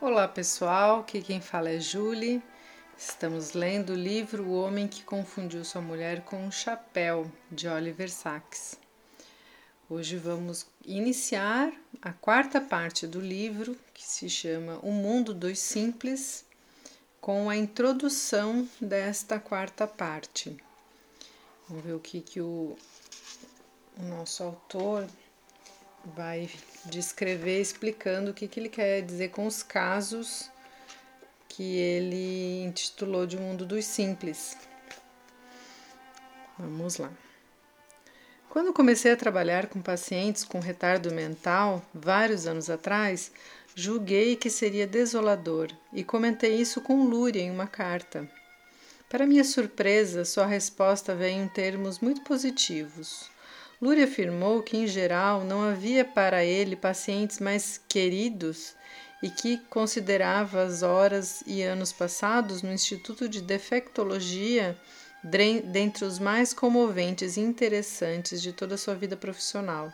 Olá pessoal, aqui quem fala é Julie. Estamos lendo o livro O Homem que Confundiu Sua Mulher com um Chapéu, de Oliver Sacks. Hoje vamos iniciar a quarta parte do livro, que se chama O Mundo dos Simples, com a introdução desta quarta parte. Vamos ver o que, que o, o nosso autor vai descrever explicando o que, que ele quer dizer com os casos que ele intitulou de Mundo dos Simples. Vamos lá. Quando comecei a trabalhar com pacientes com retardo mental, vários anos atrás, julguei que seria desolador e comentei isso com Lúria em uma carta. Para minha surpresa, sua resposta veio em termos muito positivos. Lúria afirmou que, em geral, não havia para ele pacientes mais queridos e que considerava as horas e anos passados no Instituto de Defectologia dentre os mais comoventes e interessantes de toda a sua vida profissional.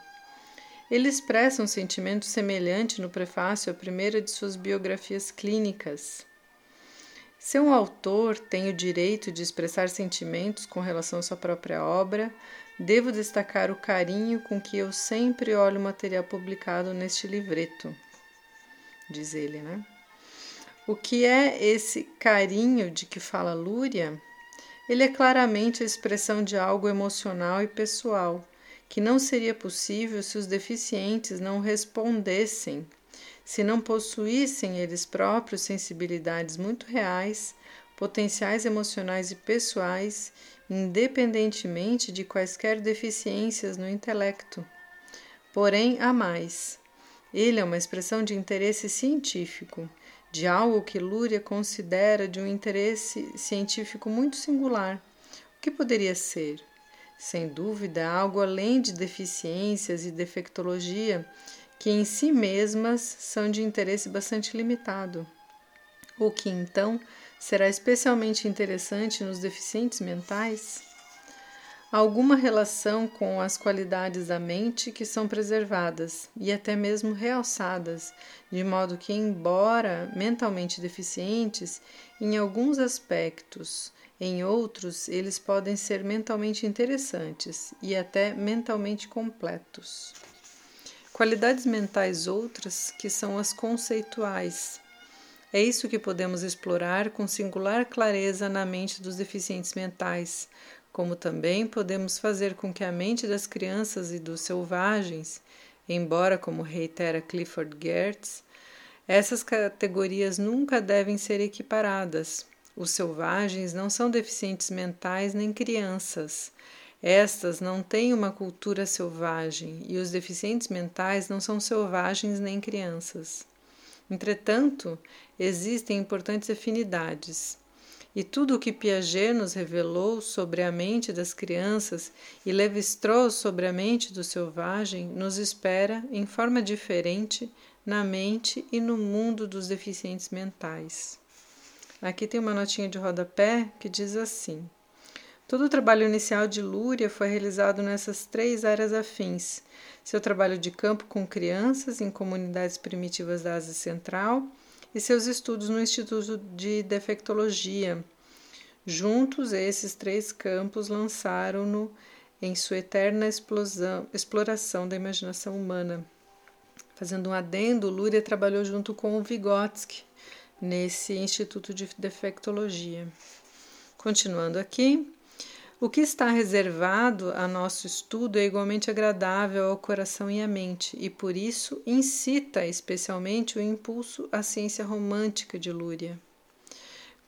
Ele expressa um sentimento semelhante no prefácio à primeira de suas biografias clínicas. Se um autor tem o direito de expressar sentimentos com relação à sua própria obra, devo destacar o carinho com que eu sempre olho o material publicado neste livreto. Diz ele, né? O que é esse carinho de que fala Lúria? Ele é claramente a expressão de algo emocional e pessoal, que não seria possível se os deficientes não respondessem se não possuíssem eles próprios sensibilidades muito reais, potenciais emocionais e pessoais, independentemente de quaisquer deficiências no intelecto. Porém, há mais. Ele é uma expressão de interesse científico, de algo que Lúria considera de um interesse científico muito singular. O que poderia ser? Sem dúvida, algo além de deficiências e defectologia que em si mesmas são de interesse bastante limitado, o que então será especialmente interessante nos deficientes mentais? Alguma relação com as qualidades da mente que são preservadas e até mesmo realçadas, de modo que, embora mentalmente deficientes, em alguns aspectos, em outros, eles podem ser mentalmente interessantes e até mentalmente completos. Qualidades mentais outras que são as conceituais. É isso que podemos explorar com singular clareza na mente dos deficientes mentais, como também podemos fazer com que a mente das crianças e dos selvagens, embora, como reitera Clifford Geertz, essas categorias nunca devem ser equiparadas. Os selvagens não são deficientes mentais nem crianças. Estas não têm uma cultura selvagem e os deficientes mentais não são selvagens nem crianças. Entretanto, existem importantes afinidades. E tudo o que Piaget nos revelou sobre a mente das crianças e Levi-Strauss sobre a mente do selvagem nos espera em forma diferente na mente e no mundo dos deficientes mentais. Aqui tem uma notinha de rodapé que diz assim: Todo o trabalho inicial de Lúria foi realizado nessas três áreas afins: seu trabalho de campo com crianças em comunidades primitivas da Ásia Central e seus estudos no Instituto de Defectologia. Juntos, esses três campos lançaram-no em sua eterna explosão, exploração da imaginação humana. Fazendo um adendo, Lúria trabalhou junto com o Vygotsky nesse Instituto de Defectologia. Continuando aqui, o que está reservado a nosso estudo é igualmente agradável ao coração e à mente, e por isso incita especialmente o impulso à ciência romântica de Lúria.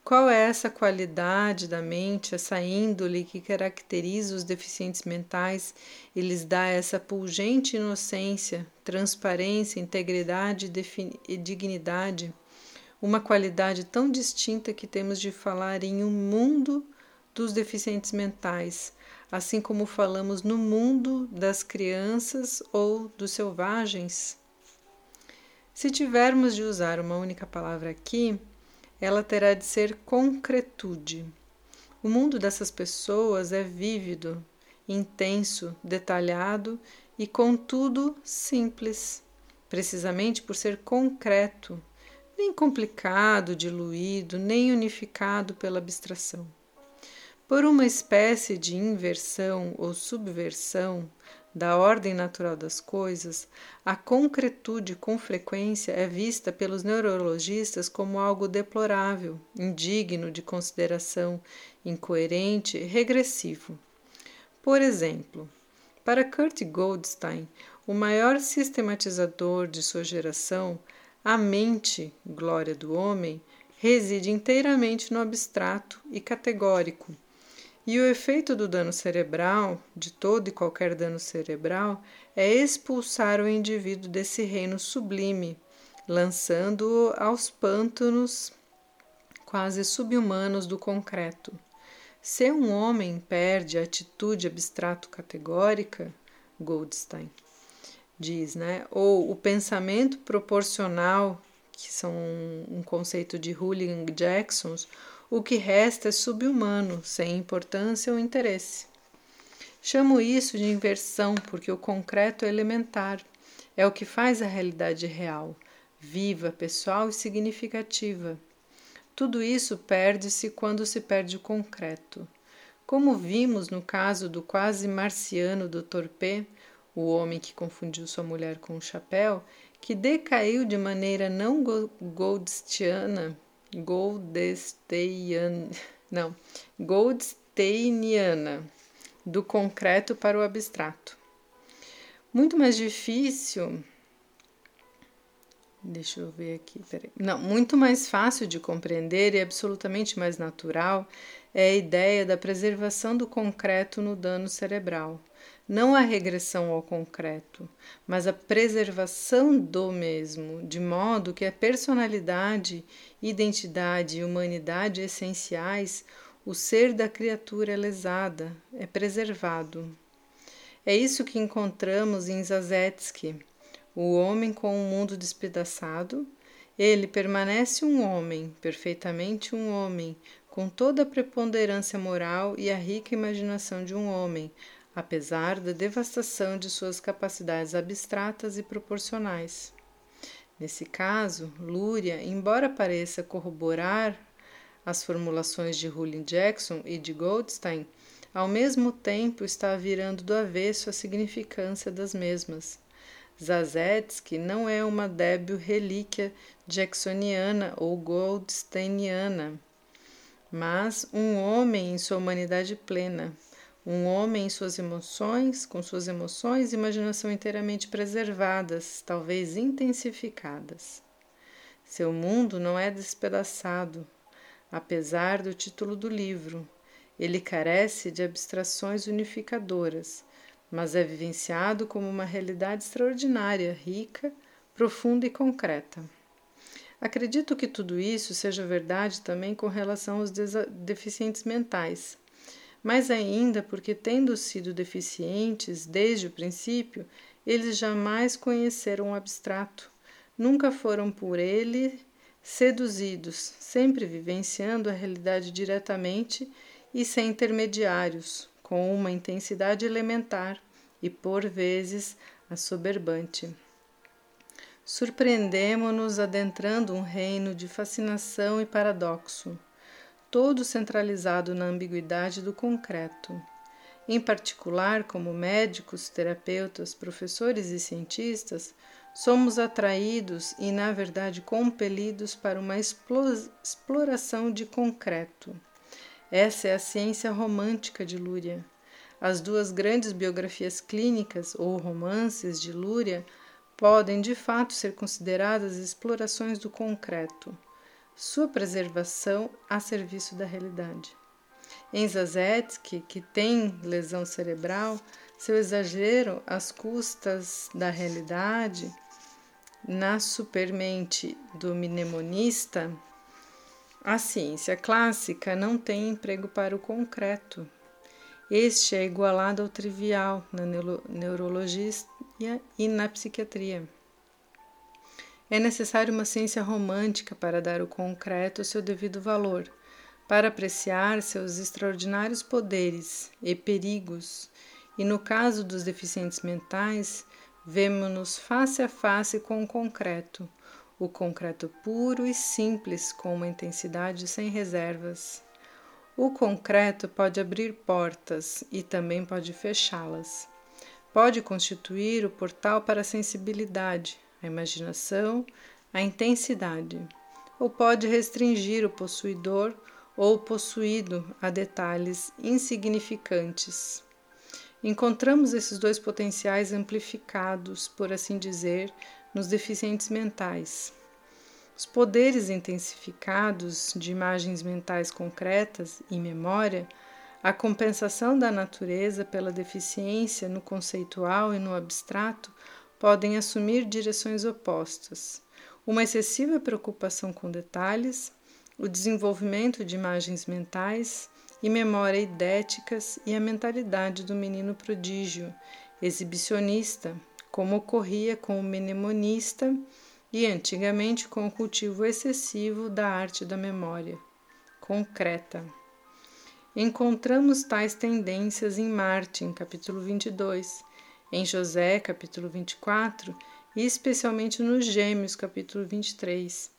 Qual é essa qualidade da mente, essa índole que caracteriza os deficientes mentais e lhes dá essa pungente inocência, transparência, integridade e dignidade? Uma qualidade tão distinta que temos de falar em um mundo dos deficientes mentais, assim como falamos no mundo das crianças ou dos selvagens? Se tivermos de usar uma única palavra aqui, ela terá de ser concretude. O mundo dessas pessoas é vívido, intenso, detalhado e, contudo, simples, precisamente por ser concreto, nem complicado, diluído, nem unificado pela abstração. Por uma espécie de inversão ou subversão da ordem natural das coisas, a concretude com frequência é vista pelos neurologistas como algo deplorável, indigno de consideração, incoerente, regressivo. Por exemplo, para Kurt Goldstein, o maior sistematizador de sua geração, a mente, glória do homem, reside inteiramente no abstrato e categórico e o efeito do dano cerebral, de todo e qualquer dano cerebral, é expulsar o indivíduo desse reino sublime, lançando-o aos pântanos quase subhumanos do concreto. Se um homem perde a atitude abstrato-categórica, Goldstein diz, né, ou o pensamento proporcional, que são um conceito de Huligan Jacksons, o que resta é subhumano, sem importância ou interesse. Chamo isso de inversão porque o concreto é elementar, é o que faz a realidade real, viva, pessoal e significativa. Tudo isso perde-se quando se perde o concreto. Como vimos no caso do quase marciano Dr. P., o homem que confundiu sua mulher com um chapéu, que decaiu de maneira não goldstiana Goldsteiniana, não, Goldsteiniana, do concreto para o abstrato. Muito mais difícil. Deixa eu ver aqui, peraí. Não, muito mais fácil de compreender e absolutamente mais natural é a ideia da preservação do concreto no dano cerebral não a regressão ao concreto, mas a preservação do mesmo, de modo que a personalidade, identidade e humanidade essenciais, o ser da criatura é lesada, é preservado. É isso que encontramos em Zazetsky, o homem com o mundo despedaçado. Ele permanece um homem, perfeitamente um homem, com toda a preponderância moral e a rica imaginação de um homem, apesar da devastação de suas capacidades abstratas e proporcionais. Nesse caso, Lúria, embora pareça corroborar as formulações de Hullin Jackson e de Goldstein, ao mesmo tempo está virando do avesso a significância das mesmas. Zazetsky não é uma débil relíquia jacksoniana ou goldsteiniana, mas um homem em sua humanidade plena, um homem em suas emoções, com suas emoções e imaginação inteiramente preservadas, talvez intensificadas. Seu mundo não é despedaçado, apesar do título do livro. Ele carece de abstrações unificadoras, mas é vivenciado como uma realidade extraordinária, rica, profunda e concreta. Acredito que tudo isso seja verdade também com relação aos deficientes mentais mais ainda porque, tendo sido deficientes desde o princípio, eles jamais conheceram o abstrato, nunca foram por ele seduzidos, sempre vivenciando a realidade diretamente e sem intermediários, com uma intensidade elementar e, por vezes, assoberbante. Surpreendemo-nos adentrando um reino de fascinação e paradoxo todo centralizado na ambiguidade do concreto. Em particular, como médicos, terapeutas, professores e cientistas, somos atraídos e, na verdade, compelidos para uma exploração de concreto. Essa é a ciência romântica de Lúria. As duas grandes biografias clínicas ou romances de Lúria podem de fato ser consideradas explorações do concreto sua preservação a serviço da realidade. Em Zazetsky, que tem lesão cerebral, seu exagero às custas da realidade, na supermente do mnemonista, a ciência clássica não tem emprego para o concreto. Este é igualado ao trivial na neurologia e na psiquiatria. É necessário uma ciência romântica para dar o concreto seu devido valor, para apreciar seus extraordinários poderes e perigos, e no caso dos deficientes mentais, vemos-nos face a face com o concreto, o concreto puro e simples com uma intensidade sem reservas. O concreto pode abrir portas e também pode fechá-las. Pode constituir o portal para a sensibilidade, a imaginação, a intensidade, ou pode restringir o possuidor ou o possuído a detalhes insignificantes. Encontramos esses dois potenciais amplificados, por assim dizer, nos deficientes mentais. Os poderes intensificados de imagens mentais concretas e memória, a compensação da natureza pela deficiência no conceitual e no abstrato podem assumir direções opostas. Uma excessiva preocupação com detalhes, o desenvolvimento de imagens mentais e memória idéticas e a mentalidade do menino prodígio, exibicionista, como ocorria com o mnemonista e antigamente com o cultivo excessivo da arte da memória concreta. Encontramos tais tendências em Martin, capítulo 22, em José, capítulo 24, e especialmente nos Gêmeos, capítulo 23,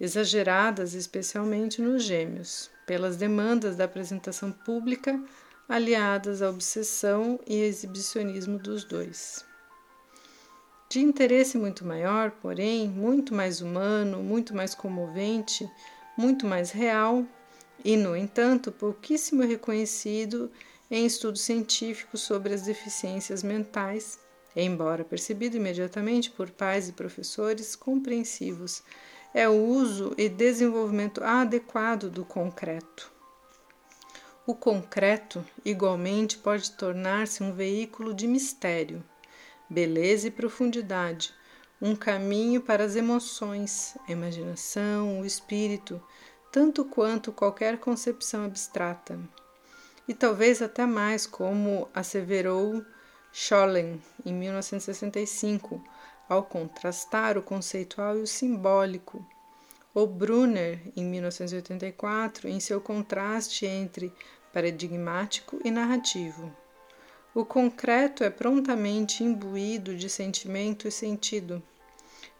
exageradas especialmente nos Gêmeos, pelas demandas da apresentação pública aliadas à obsessão e exibicionismo dos dois. De interesse muito maior, porém, muito mais humano, muito mais comovente, muito mais real e, no entanto, pouquíssimo reconhecido em estudos científicos sobre as deficiências mentais, embora percebido imediatamente por pais e professores compreensivos, é o uso e desenvolvimento adequado do concreto. O concreto, igualmente, pode tornar-se um veículo de mistério beleza e profundidade, um caminho para as emoções, a imaginação, o espírito, tanto quanto qualquer concepção abstrata. E talvez até mais, como asseverou Schollen em 1965, ao contrastar o conceitual e o simbólico, ou Brunner em 1984, em seu contraste entre paradigmático e narrativo. O concreto é prontamente imbuído de sentimento e sentido,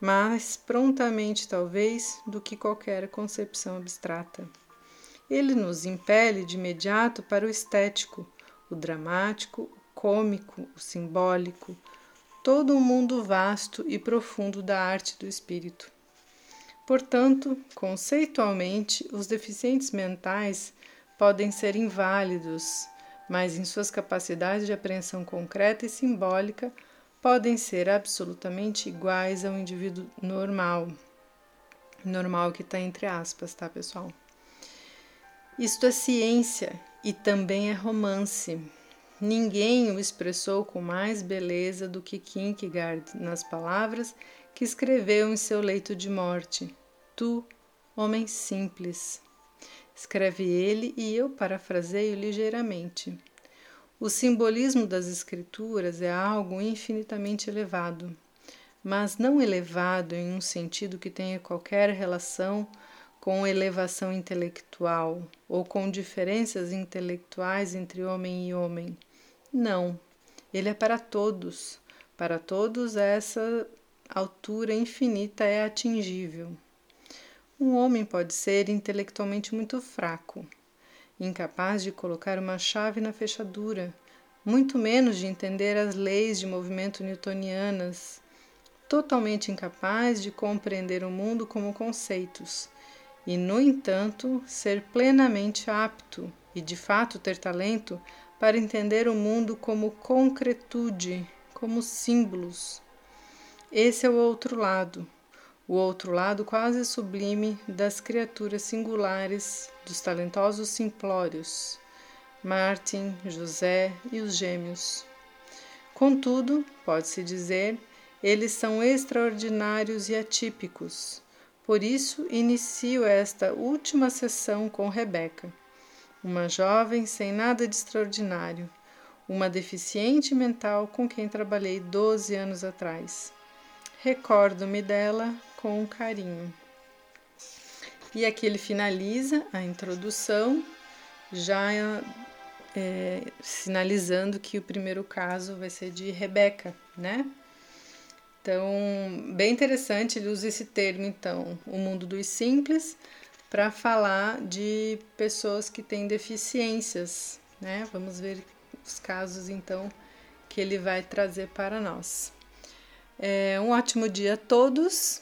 mais prontamente, talvez, do que qualquer concepção abstrata. Ele nos impele de imediato para o estético, o dramático, o cômico, o simbólico, todo o um mundo vasto e profundo da arte do espírito. Portanto, conceitualmente, os deficientes mentais podem ser inválidos mas em suas capacidades de apreensão concreta e simbólica podem ser absolutamente iguais ao indivíduo normal. Normal que está entre aspas, tá, pessoal? Isto é ciência e também é romance. Ninguém o expressou com mais beleza do que Kierkegaard nas palavras que escreveu em seu leito de morte: Tu, homem simples, escreve ele e eu parafraseio ligeiramente. O simbolismo das Escrituras é algo infinitamente elevado, mas não elevado em um sentido que tenha qualquer relação com elevação intelectual ou com diferenças intelectuais entre homem e homem. Não, ele é para todos. Para todos, essa altura infinita é atingível. Um homem pode ser intelectualmente muito fraco, incapaz de colocar uma chave na fechadura, muito menos de entender as leis de movimento newtonianas, totalmente incapaz de compreender o mundo como conceitos, e, no entanto, ser plenamente apto e, de fato, ter talento para entender o mundo como concretude, como símbolos. Esse é o outro lado o outro lado quase sublime das criaturas singulares dos talentosos simplórios, Martin, José e os gêmeos. Contudo, pode-se dizer, eles são extraordinários e atípicos. Por isso, inicio esta última sessão com Rebeca, uma jovem sem nada de extraordinário, uma deficiente mental com quem trabalhei 12 anos atrás. Recordo-me dela com carinho. E aqui ele finaliza a introdução, já é, sinalizando que o primeiro caso vai ser de Rebeca, né? Então, bem interessante, ele usa esse termo, então, o mundo dos simples, para falar de pessoas que têm deficiências, né? Vamos ver os casos, então, que ele vai trazer para nós. É, um ótimo dia a todos